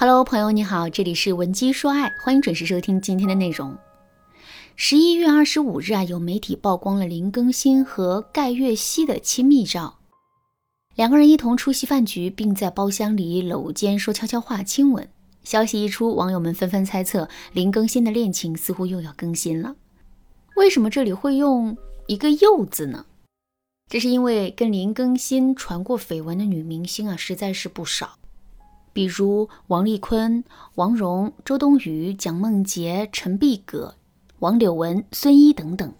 Hello，朋友你好，这里是文姬说爱，欢迎准时收听今天的内容。十一月二十五日啊，有媒体曝光了林更新和盖月熙的亲密照，两个人一同出席饭局，并在包厢里搂肩说悄悄话、亲吻。消息一出，网友们纷纷猜测林更新的恋情似乎又要更新了。为什么这里会用一个“又”字呢？这是因为跟林更新传过绯闻的女明星啊，实在是不少。比如王丽坤、王蓉、周冬雨、蒋梦婕、陈碧葛、王柳文、孙一等等。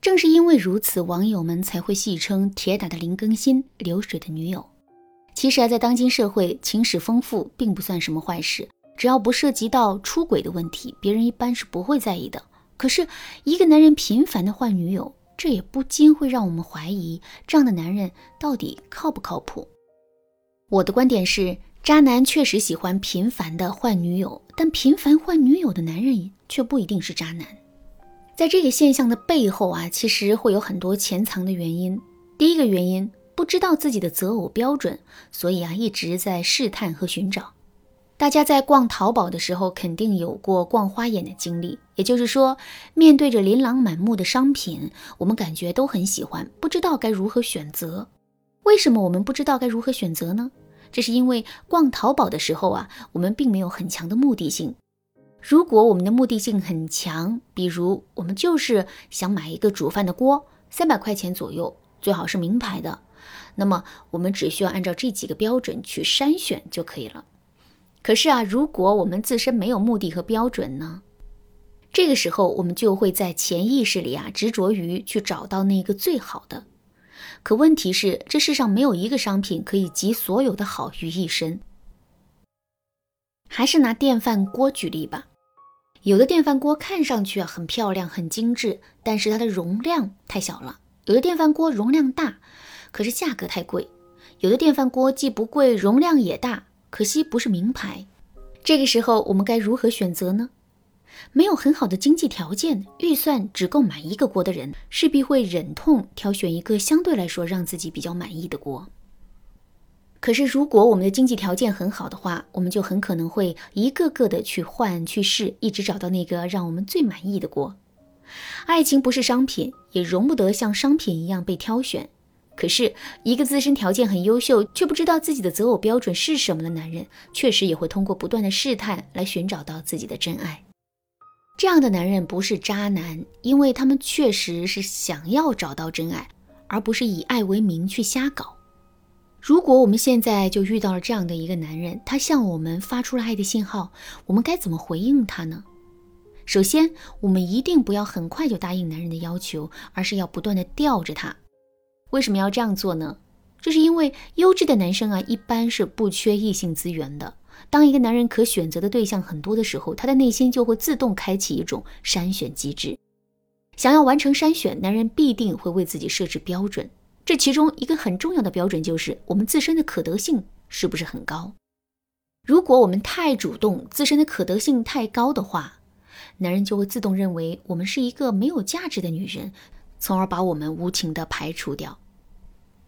正是因为如此，网友们才会戏称铁打的林更新“流水的女友”。其实啊，在当今社会，情史丰富并不算什么坏事，只要不涉及到出轨的问题，别人一般是不会在意的。可是，一个男人频繁的换女友，这也不禁会让我们怀疑，这样的男人到底靠不靠谱？我的观点是。渣男确实喜欢频繁的换女友，但频繁换女友的男人却不一定是渣男。在这个现象的背后啊，其实会有很多潜藏的原因。第一个原因，不知道自己的择偶标准，所以啊一直在试探和寻找。大家在逛淘宝的时候，肯定有过逛花眼的经历。也就是说，面对着琳琅满目的商品，我们感觉都很喜欢，不知道该如何选择。为什么我们不知道该如何选择呢？这是因为逛淘宝的时候啊，我们并没有很强的目的性。如果我们的目的性很强，比如我们就是想买一个煮饭的锅，三百块钱左右，最好是名牌的，那么我们只需要按照这几个标准去筛选就可以了。可是啊，如果我们自身没有目的和标准呢？这个时候我们就会在潜意识里啊，执着于去找到那个最好的。可问题是，这世上没有一个商品可以集所有的好于一身。还是拿电饭锅举例吧，有的电饭锅看上去啊很漂亮、很精致，但是它的容量太小了；有的电饭锅容量大，可是价格太贵；有的电饭锅既不贵，容量也大，可惜不是名牌。这个时候，我们该如何选择呢？没有很好的经济条件，预算只够买一个锅的人，势必会忍痛挑选一个相对来说让自己比较满意的锅。可是，如果我们的经济条件很好的话，我们就很可能会一个个的去换去试，一直找到那个让我们最满意的锅。爱情不是商品，也容不得像商品一样被挑选。可是，一个自身条件很优秀却不知道自己的择偶标准是什么的男人，确实也会通过不断的试探来寻找到自己的真爱。这样的男人不是渣男，因为他们确实是想要找到真爱，而不是以爱为名去瞎搞。如果我们现在就遇到了这样的一个男人，他向我们发出了爱的信号，我们该怎么回应他呢？首先，我们一定不要很快就答应男人的要求，而是要不断的吊着他。为什么要这样做呢？这是因为优质的男生啊，一般是不缺异性资源的。当一个男人可选择的对象很多的时候，他的内心就会自动开启一种筛选机制。想要完成筛选，男人必定会为自己设置标准。这其中一个很重要的标准就是我们自身的可得性是不是很高。如果我们太主动，自身的可得性太高的话，男人就会自动认为我们是一个没有价值的女人，从而把我们无情的排除掉。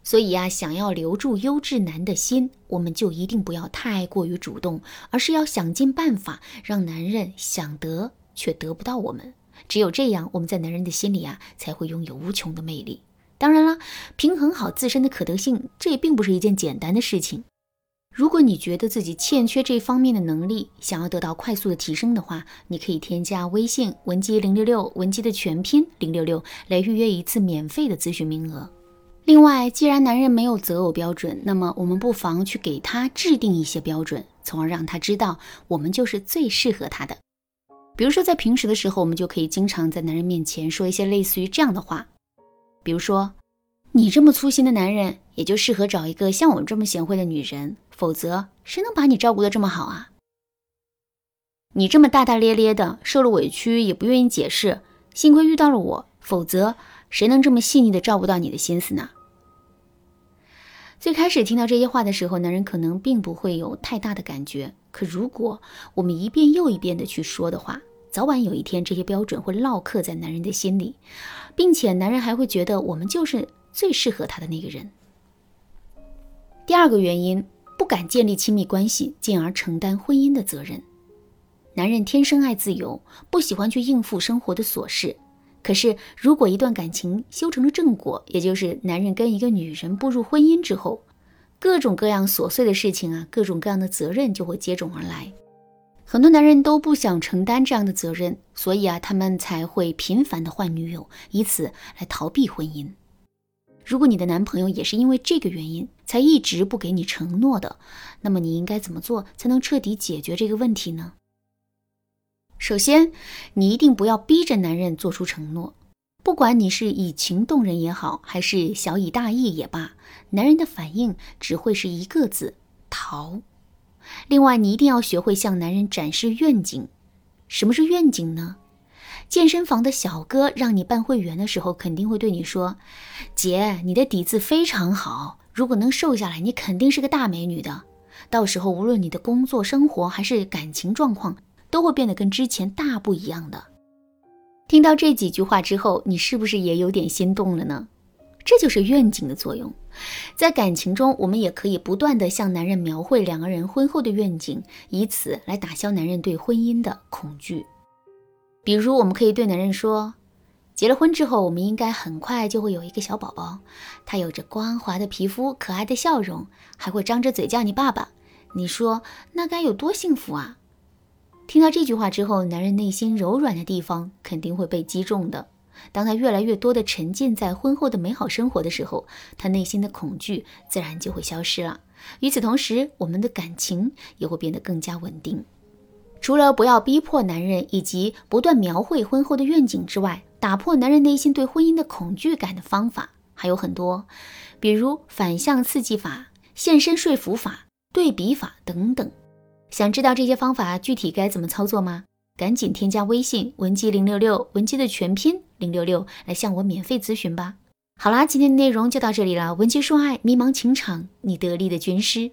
所以呀，想要留住优质男的心，我们就一定不要太过于主动，而是要想尽办法让男人想得却得不到我们。只有这样，我们在男人的心里啊，才会拥有无穷的魅力。当然了，平衡好自身的可得性，这也并不是一件简单的事情。如果你觉得自己欠缺这方面的能力，想要得到快速的提升的话，你可以添加微信文姬零六六，文姬的全拼零六六，来预约一次免费的咨询名额。另外，既然男人没有择偶标准，那么我们不妨去给他制定一些标准，从而让他知道我们就是最适合他的。比如说，在平时的时候，我们就可以经常在男人面前说一些类似于这样的话，比如说：“你这么粗心的男人，也就适合找一个像我这么贤惠的女人，否则谁能把你照顾得这么好啊？你这么大大咧咧的，受了委屈也不愿意解释，幸亏遇到了我，否则……”谁能这么细腻的照顾到你的心思呢？最开始听到这些话的时候，男人可能并不会有太大的感觉。可如果我们一遍又一遍的去说的话，早晚有一天这些标准会烙刻在男人的心里，并且男人还会觉得我们就是最适合他的那个人。第二个原因，不敢建立亲密关系，进而承担婚姻的责任。男人天生爱自由，不喜欢去应付生活的琐事。可是，如果一段感情修成了正果，也就是男人跟一个女人步入婚姻之后，各种各样琐碎的事情啊，各种各样的责任就会接踵而来。很多男人都不想承担这样的责任，所以啊，他们才会频繁的换女友，以此来逃避婚姻。如果你的男朋友也是因为这个原因才一直不给你承诺的，那么你应该怎么做才能彻底解决这个问题呢？首先，你一定不要逼着男人做出承诺，不管你是以情动人也好，还是小以大义也罢，男人的反应只会是一个字：逃。另外，你一定要学会向男人展示愿景。什么是愿景呢？健身房的小哥让你办会员的时候，肯定会对你说：“姐，你的底子非常好，如果能瘦下来，你肯定是个大美女的。到时候，无论你的工作、生活还是感情状况。”都会变得跟之前大不一样的。听到这几句话之后，你是不是也有点心动了呢？这就是愿景的作用。在感情中，我们也可以不断的向男人描绘两个人婚后的愿景，以此来打消男人对婚姻的恐惧。比如，我们可以对男人说：“结了婚之后，我们应该很快就会有一个小宝宝，他有着光滑的皮肤、可爱的笑容，还会张着嘴叫你爸爸。你说那该有多幸福啊！”听到这句话之后，男人内心柔软的地方肯定会被击中的。当他越来越多的沉浸在婚后的美好生活的时候，他内心的恐惧自然就会消失了。与此同时，我们的感情也会变得更加稳定。除了不要逼迫男人，以及不断描绘婚后的愿景之外，打破男人内心对婚姻的恐惧感的方法还有很多，比如反向刺激法、现身说服法、对比法等等。想知道这些方法具体该怎么操作吗？赶紧添加微信文姬零六六，文姬的全拼零六六，来向我免费咨询吧。好啦，今天的内容就到这里了。文姬说爱，迷茫情场，你得力的军师。